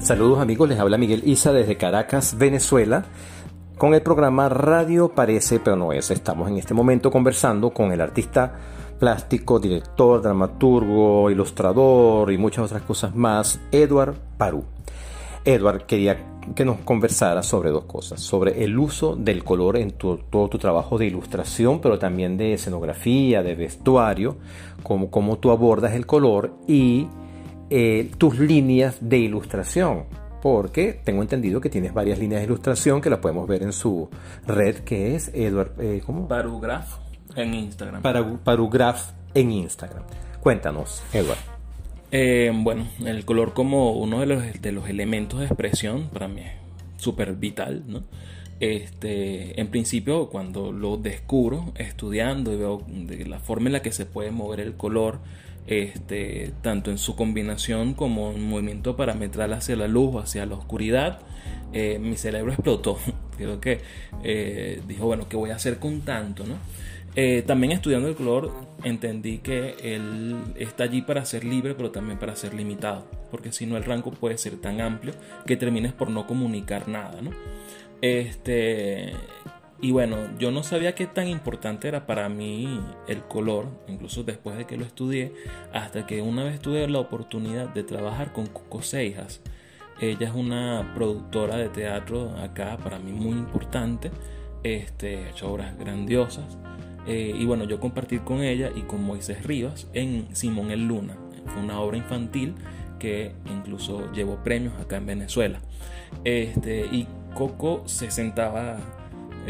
Saludos amigos, les habla Miguel Isa desde Caracas, Venezuela, con el programa Radio Parece pero no es. Estamos en este momento conversando con el artista plástico, director, dramaturgo, ilustrador y muchas otras cosas más, Edward Parú. Edward quería que nos conversara sobre dos cosas, sobre el uso del color en todo tu trabajo de ilustración, pero también de escenografía, de vestuario, cómo, cómo tú abordas el color y eh, tus líneas de ilustración, porque tengo entendido que tienes varias líneas de ilustración que las podemos ver en su red que es Edward, eh, ¿cómo? Parugraph en Instagram. Parugraph en Instagram. Cuéntanos, Edward. Eh, bueno, el color como uno de los, de los elementos de expresión para mí es súper vital, ¿no? Este, en principio, cuando lo descubro estudiando y veo de la forma en la que se puede mover el color, este, tanto en su combinación como en movimiento parametral hacia la luz o hacia la oscuridad, eh, mi cerebro explotó. Creo que eh, dijo, bueno, ¿qué voy a hacer con tanto? ¿no? Eh, también estudiando el color entendí que él está allí para ser libre, pero también para ser limitado, porque si no el rango puede ser tan amplio que termines por no comunicar nada, ¿no? Este, y bueno, yo no sabía qué tan importante era para mí el color, incluso después de que lo estudié, hasta que una vez tuve la oportunidad de trabajar con Coco Seijas. Ella es una productora de teatro acá, para mí muy importante, este, ha hecho obras grandiosas. Eh, y bueno, yo compartí con ella y con Moisés Rivas en Simón el Luna. Fue una obra infantil que incluso llevó premios acá en Venezuela. Este, y Coco se sentaba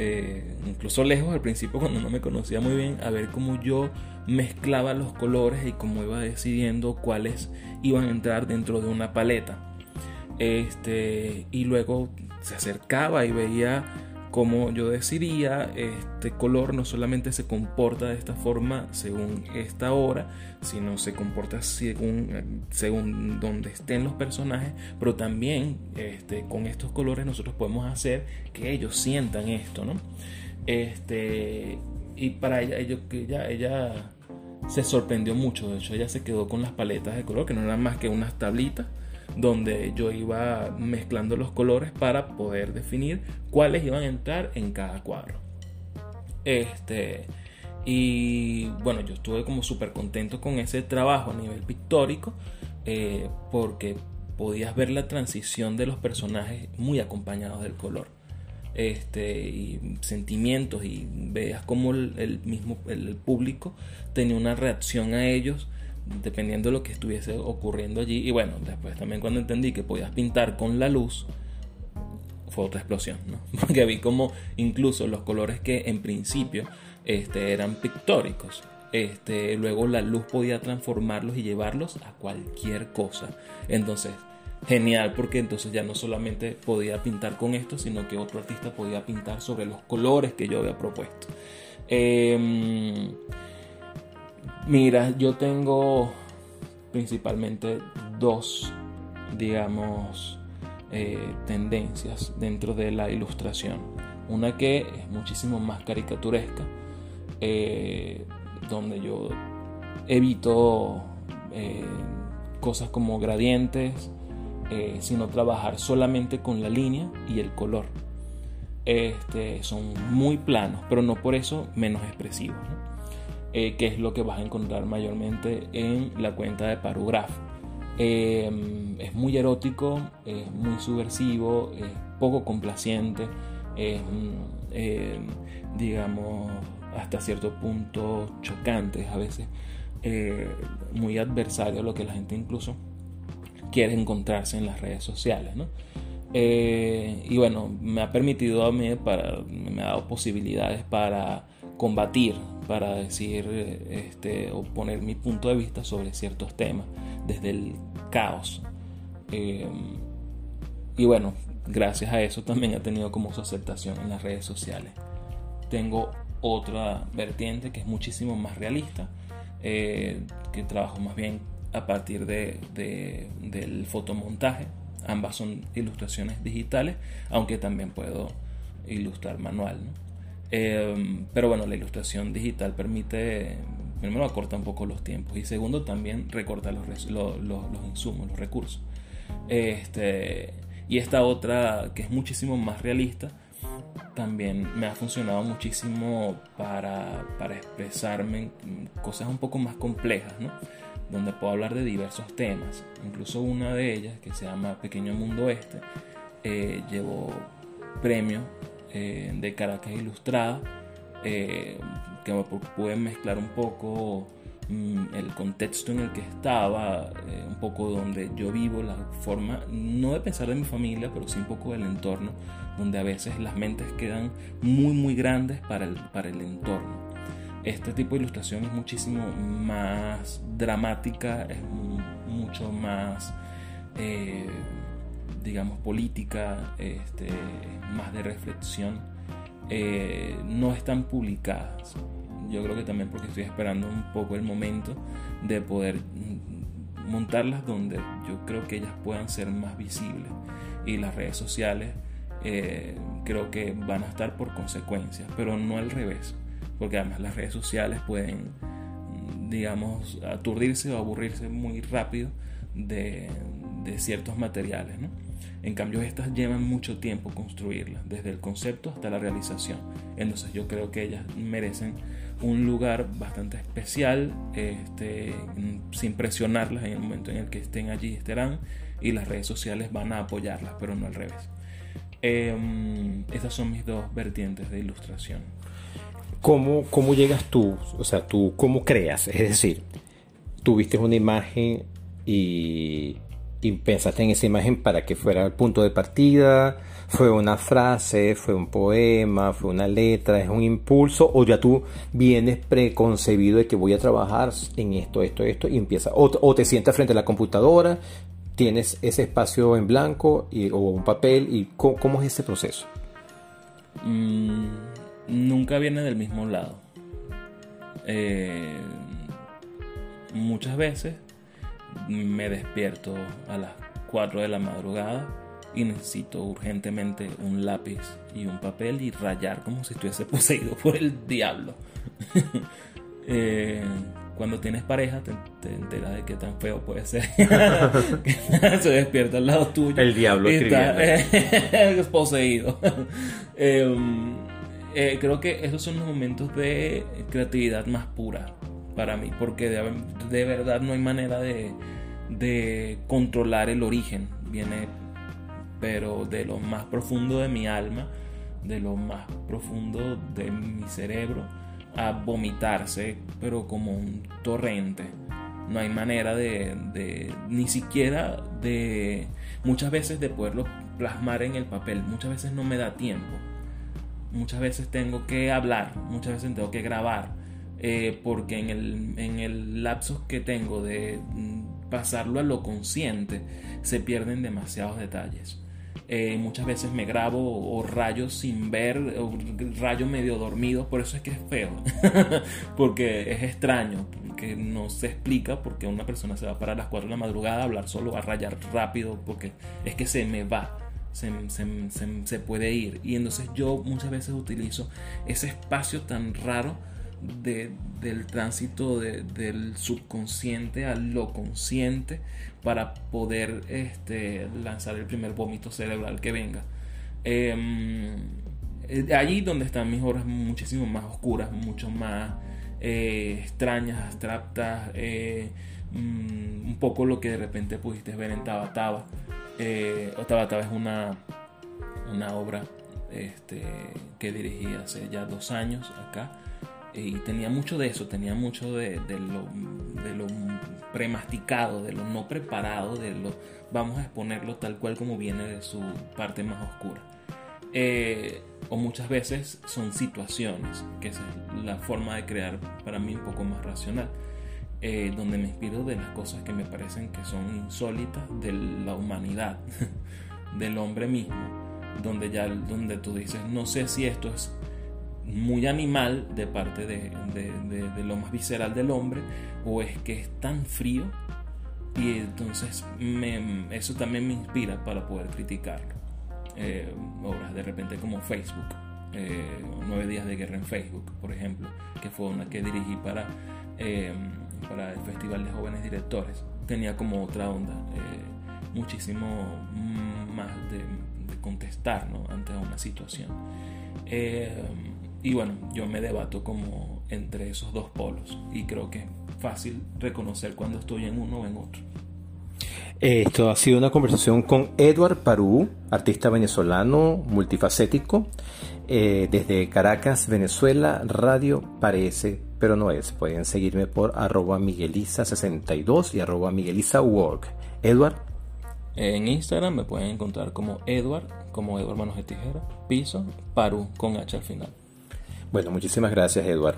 eh, incluso lejos al principio cuando no me conocía muy bien, a ver cómo yo mezclaba los colores y cómo iba decidiendo cuáles iban a entrar dentro de una paleta. Este, y luego se acercaba y veía como yo decidía, este color no solamente se comporta de esta forma según esta hora, sino se comporta según, según donde estén los personajes, pero también este, con estos colores nosotros podemos hacer que ellos sientan esto, ¿no? Este, y para ella, ella, ella se sorprendió mucho, de hecho ella se quedó con las paletas de color, que no eran más que unas tablitas donde yo iba mezclando los colores para poder definir cuáles iban a entrar en cada cuadro. Este, y bueno, yo estuve como súper contento con ese trabajo a nivel pictórico eh, porque podías ver la transición de los personajes muy acompañados del color. Este, y sentimientos y veas cómo el, mismo el público tenía una reacción a ellos dependiendo de lo que estuviese ocurriendo allí. Y bueno, después también cuando entendí que podías pintar con la luz, fue otra explosión, ¿no? Porque vi como incluso los colores que en principio este, eran pictóricos, este, luego la luz podía transformarlos y llevarlos a cualquier cosa. Entonces, genial, porque entonces ya no solamente podía pintar con esto, sino que otro artista podía pintar sobre los colores que yo había propuesto. Eh, Mira, yo tengo principalmente dos, digamos, eh, tendencias dentro de la ilustración. Una que es muchísimo más caricaturesca, eh, donde yo evito eh, cosas como gradientes, sino trabajar solamente con la línea y el color. Este, son muy planos, pero no por eso menos expresivos. Eh, que es lo que vas a encontrar mayormente en la cuenta de Parugraph. Em, es muy erótico, es muy subversivo, es poco complaciente, es, em, digamos, hasta cierto punto chocante, a veces eh, muy adversario a lo que la gente incluso quiere encontrarse en las redes sociales. Eh, y bueno, me ha permitido a mí, para, me ha dado posibilidades para combatir, para decir este, o poner mi punto de vista sobre ciertos temas, desde el caos. Em, y bueno, gracias a eso también ha tenido como su aceptación en las redes sociales. Tengo otra vertiente que es muchísimo más realista, eh, que trabajo más bien a partir de, del fotomontaje. Ambas son ilustraciones digitales, aunque también puedo ilustrar manual. Em, pero bueno, la ilustración digital permite, primero acorta un poco los tiempos y segundo también recorta los, los, insumos, los recursos. Este, y esta otra, que es muchísimo más realista, también me ha funcionado muchísimo para, para expresarme cosas un poco más complejas, ¿no? donde puedo hablar de diversos temas. Incluso una de ellas, que se llama Pequeño Mundo Este, eh, llevó premio eh, de Caracas Ilustrada, eh, que me pude mezclar un poco mm, el contexto en el que estaba, eh, un poco donde yo vivo, la forma, no de pensar de mi familia, pero sí un poco del entorno, donde a veces las mentes quedan muy, muy grandes para el, para el entorno. Este tipo de ilustración es muchísimo más dramática, es mucho más, eh, digamos, política, este, más de reflexión. Eh, no están publicadas. Yo creo que también porque estoy esperando un poco el momento de poder montarlas donde yo creo que ellas puedan ser más visibles. Y las redes sociales eh, creo que van a estar por consecuencias, pero no al revés porque además las redes sociales pueden, digamos, aturdirse o aburrirse muy rápido de, ciertos materiales. ¿no? En cambio, estas llevan mucho tiempo construirlas, desde el concepto hasta la realización. Entonces yo creo que ellas merecen un lugar bastante especial, este, sin presionarlas en el momento en el que estén allí, estarán, y las redes sociales van a apoyarlas, pero no al revés. Eh, estas son mis dos vertientes de ilustración. ¿cómo, ¿cómo llegas tú? O sea, tú, ¿cómo creas? Es decir, tuviste una imagen y, y pensaste en esa imagen para que fuera el punto de partida, fue una frase, fue un poema, fue una letra, es un impulso, o ya tú vienes preconcebido de que voy a trabajar en esto, esto, esto, y empieza, o, te sientas frente a la computadora, tienes ese espacio en blanco o un papel, y ¿cómo, es ese proceso? Mm, nunca viene del mismo lado. Eh, muchas veces me despierto a las 4 de la madrugada y necesito urgentemente un lápiz y un papel y rayar como si estuviese poseído por el diablo. Eh, cuando tienes pareja te, enteras de qué tan feo puede ser. Se despierta al lado tuyo. El diablo está, es poseído. Em, eh, creo que esos son los momentos de creatividad más pura para mí, porque de, verdad no hay manera de, de, controlar el origen. Viene, pero de lo más profundo de mi alma, de lo más profundo de mi cerebro, a vomitarse, pero como un torrente. No hay manera de, de ni siquiera de, muchas veces de poderlo plasmar en el papel. Muchas veces no me da tiempo muchas veces tengo que hablar, muchas veces tengo que grabar, eh, porque en el, en el lapso que tengo de mm, pasarlo a lo consciente se pierden demasiados detalles. Eh, muchas veces me grabo o, rayo sin ver, o rayo medio dormido, por eso es que es feo, porque es extraño, que no se explica porque una persona se va a parar a las 4 de la madrugada a hablar solo, a rayar rápido, porque es que se me va se, puede ir. Y entonces yo muchas veces utilizo ese espacio tan raro de, del tránsito del subconsciente a lo consciente para poder este, lanzar el primer vómito cerebral que venga. Em, eh, allí donde están mis horas muchísimo más oscuras, mucho más eh, extrañas, abstractas, eh, mm, un poco lo que de repente pudiste ver en Taba Taba eh, Otabataba es una, una obra este, que dirigí hace ya dos años acá y tenía mucho de eso, tenía mucho de, lo, de lo premasticado, de lo no preparado, de lo vamos a exponerlo tal cual como viene de su parte más oscura. Eh, o muchas veces son situaciones, que es la forma de crear para mí un poco más racional. Eh, donde me inspiro de las cosas que me parecen que son insólitas de la humanidad, del hombre mismo, donde ya donde tú dices, no sé si esto es muy animal de parte de, de, lo más visceral del hombre o es que es tan frío y entonces eso también me inspira para poder criticarlo. Eh, obras de repente como Facebook, eh, Nueve días de guerra en Facebook, por ejemplo, que fue una que dirigí para para el Festival de Jóvenes Directores. Tenía como otra onda. Eh, muchísimo más de, contestar ante una situación. Eh, y bueno, yo me debato como entre esos dos polos y creo que es fácil reconocer cuando estoy en uno o en otro. Esto ha sido una conversación con Edward Parú, artista venezolano multifacético, eh, desde Caracas, Venezuela, Radio Parece, pero no es. Pueden seguirme por arroba migueliza62 y arroba miguelizawork. Edward. En Instagram me pueden encontrar como Edward, como Edward Manos de Tijera, piso, Parú con H al final. Bueno, muchísimas gracias Edward.